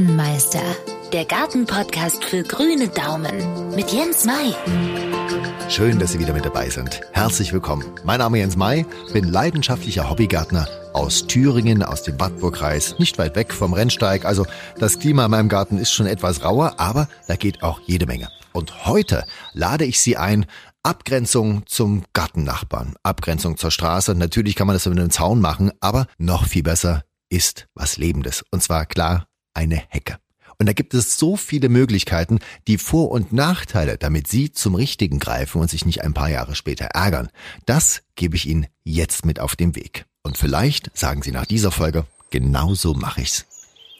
Gartenmeister, der Gartenpodcast für grüne Daumen mit Jens Mai. Schön, dass Sie wieder mit dabei sind. Herzlich willkommen. Mein Name ist Jens Mai, bin leidenschaftlicher Hobbygärtner aus Thüringen, aus dem Wartburgkreis, nicht weit weg vom Rennsteig. Also das Klima in meinem Garten ist schon etwas rauer, aber da geht auch jede Menge. Und heute lade ich Sie ein, Abgrenzung zum Gartennachbarn, Abgrenzung zur Straße. Natürlich kann man das mit einem Zaun machen, aber noch viel besser ist was Lebendes. Und zwar klar eine Hecke. Und da gibt es so viele Möglichkeiten, die Vor- und Nachteile, damit Sie zum Richtigen greifen und sich nicht ein paar Jahre später ärgern. Das gebe ich Ihnen jetzt mit auf den Weg. Und vielleicht sagen Sie nach dieser Folge, genau so mache ich's.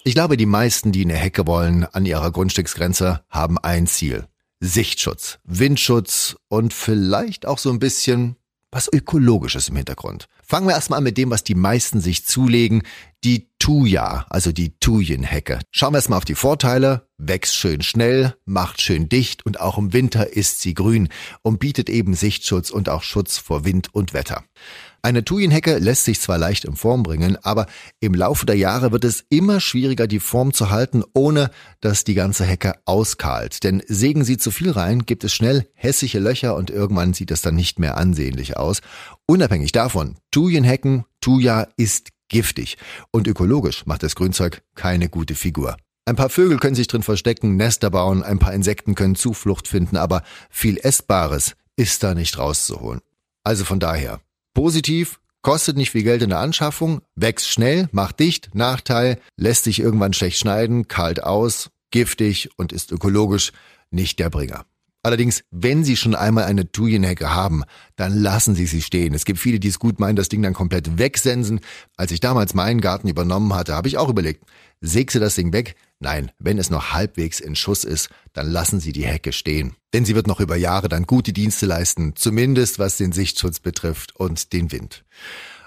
Ich glaube, die meisten, die eine Hecke wollen an ihrer Grundstücksgrenze, haben ein Ziel. Sichtschutz, Windschutz und vielleicht auch so ein bisschen was Ökologisches im Hintergrund. Fangen wir erstmal an mit dem, was die meisten sich zulegen, die Thuja, also die Thujenhecke. Schauen wir erstmal auf die Vorteile. Wächst schön schnell, macht schön dicht und auch im Winter ist sie grün und bietet eben Sichtschutz und auch Schutz vor Wind und Wetter. Eine Thujenhecke lässt sich zwar leicht in Form bringen, aber im Laufe der Jahre wird es immer schwieriger, die Form zu halten, ohne dass die ganze Hecke auskahlt. Denn sägen Sie zu viel rein, gibt es schnell hässliche Löcher und irgendwann sieht es dann nicht mehr ansehnlich aus. Unabhängig davon, Thujenhecken, Thuja ist giftig und ökologisch macht das Grünzeug keine gute Figur. Ein paar Vögel können sich drin verstecken, Nester bauen, ein paar Insekten können Zuflucht finden, aber viel Essbares ist da nicht rauszuholen. Also von daher, Positiv, kostet nicht viel Geld in der Anschaffung, wächst schnell, macht dicht, Nachteil, lässt sich irgendwann schlecht schneiden, kalt aus, giftig und ist ökologisch nicht der Bringer. Allerdings, wenn Sie schon einmal eine Thujenhecke haben, dann lassen Sie sie stehen. Es gibt viele, die es gut meinen, das Ding dann komplett wegsensen. Als ich damals meinen Garten übernommen hatte, habe ich auch überlegt, sägst du das Ding weg? Nein, wenn es noch halbwegs in Schuss ist, dann lassen Sie die Hecke stehen. Denn sie wird noch über Jahre dann gute Dienste leisten, zumindest was den Sichtschutz betrifft und den Wind.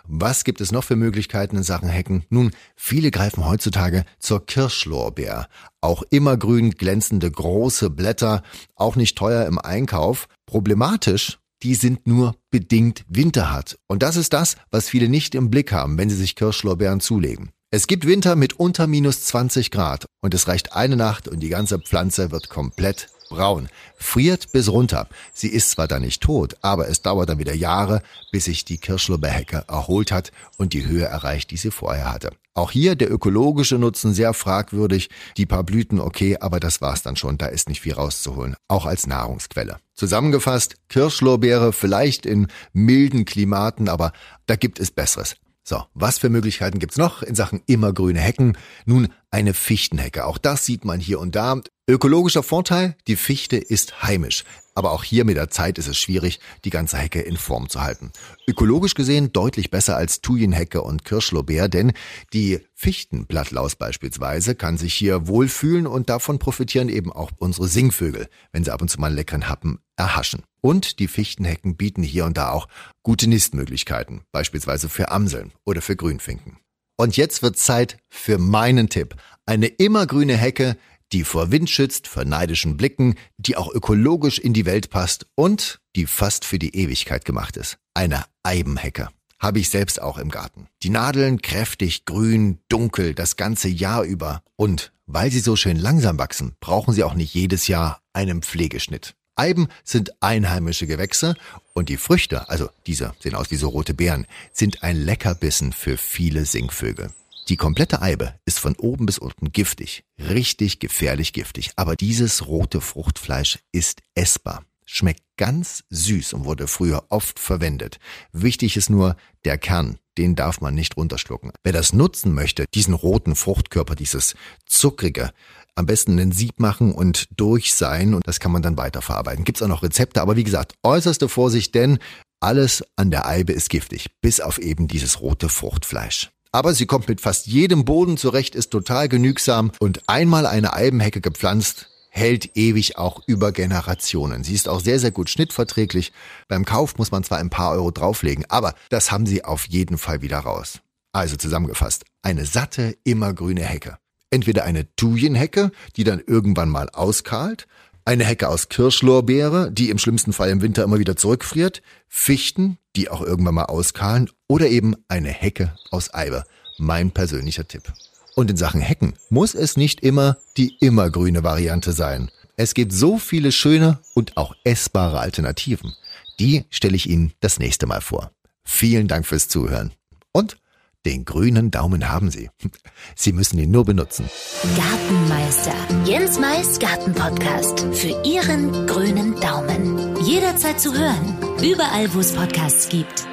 Was gibt es noch für Möglichkeiten in Sachen Hecken? Nun, viele greifen heutzutage zur Kirschlorbeer. Auch immergrün glänzende große Blätter, auch nicht teuer im Einkauf. Problematisch, die sind nur bedingt winterhart. Und das ist das, was viele nicht im Blick haben, wenn sie sich Kirschlorbeeren zulegen. Es gibt Winter mit unter minus 20 Grad und es reicht eine Nacht und die ganze Pflanze wird komplett braun, friert bis runter. Sie ist zwar dann nicht tot, aber es dauert dann wieder Jahre, bis sich die Kirschlorbeerhecke erholt hat und die Höhe erreicht, die sie vorher hatte. Auch hier der ökologische Nutzen sehr fragwürdig. Die paar Blüten okay, aber das war's dann schon. Da ist nicht viel rauszuholen. Auch als Nahrungsquelle. Zusammengefasst, Kirschlorbeere vielleicht in milden Klimaten, aber da gibt es Besseres. So, was für Möglichkeiten gibt's noch in Sachen immergrüne Hecken? Nun, eine Fichtenhecke. Auch das sieht man hier und da. Ökologischer Vorteil, die Fichte ist heimisch. Aber auch hier mit der Zeit ist es schwierig, die ganze Hecke in Form zu halten. Ökologisch gesehen deutlich besser als Thujenhecke und Kirschlorbeer, denn die Fichtenblattlaus beispielsweise kann sich hier wohlfühlen und davon profitieren eben auch unsere Singvögel, wenn sie ab und zu mal einen leckeren Happen erhaschen. Und die Fichtenhecken bieten hier und da auch gute Nistmöglichkeiten, beispielsweise für Amseln oder für Grünfinken. Und jetzt wird Zeit für meinen Tipp. Eine immergrüne Hecke, die vor Wind schützt, vor neidischen Blicken, die auch ökologisch in die Welt passt und die fast für die Ewigkeit gemacht ist. Eine Eibenhecke. Habe ich selbst auch im Garten. Die Nadeln kräftig, grün, dunkel, das ganze Jahr über. Und weil sie so schön langsam wachsen, brauchen sie auch nicht jedes Jahr einen Pflegeschnitt. Eiben sind einheimische Gewächse und die Früchte, also diese sehen aus wie so rote Beeren, sind ein Leckerbissen für viele Singvögel. Die komplette Eibe ist von oben bis unten giftig, richtig gefährlich giftig, aber dieses rote Fruchtfleisch ist essbar. Schmeckt ganz süß und wurde früher oft verwendet. Wichtig ist nur der Kern, den darf man nicht runterschlucken. Wer das nutzen möchte, diesen roten Fruchtkörper, dieses zuckrige, am besten einen Sieb machen und durch sein und das kann man dann weiterverarbeiten. Gibt's auch noch Rezepte, aber wie gesagt, äußerste Vorsicht, denn alles an der Eibe ist giftig, bis auf eben dieses rote Fruchtfleisch. Aber sie kommt mit fast jedem Boden zurecht, ist total genügsam und einmal eine Eibenhecke gepflanzt, hält ewig auch über Generationen. Sie ist auch sehr, sehr gut schnittverträglich. Beim Kauf muss man zwar ein paar Euro drauflegen, aber das haben sie auf jeden Fall wieder raus. Also zusammengefasst, eine satte, immergrüne Hecke. Entweder eine Thujenhecke, die dann irgendwann mal auskahlt, eine Hecke aus Kirschlorbeere, die im schlimmsten Fall im Winter immer wieder zurückfriert, Fichten, die auch irgendwann mal auskahlen, oder eben eine Hecke aus Eibe. Mein persönlicher Tipp. Und in Sachen Hecken muss es nicht immer die immergrüne Variante sein. Es gibt so viele schöne und auch essbare Alternativen. Die stelle ich Ihnen das nächste Mal vor. Vielen Dank fürs Zuhören. Und den grünen Daumen haben Sie. Sie müssen ihn nur benutzen. Gartenmeister. Jens Mais Gartenpodcast. Für Ihren grünen Daumen. Jederzeit zu hören. Überall, wo es Podcasts gibt.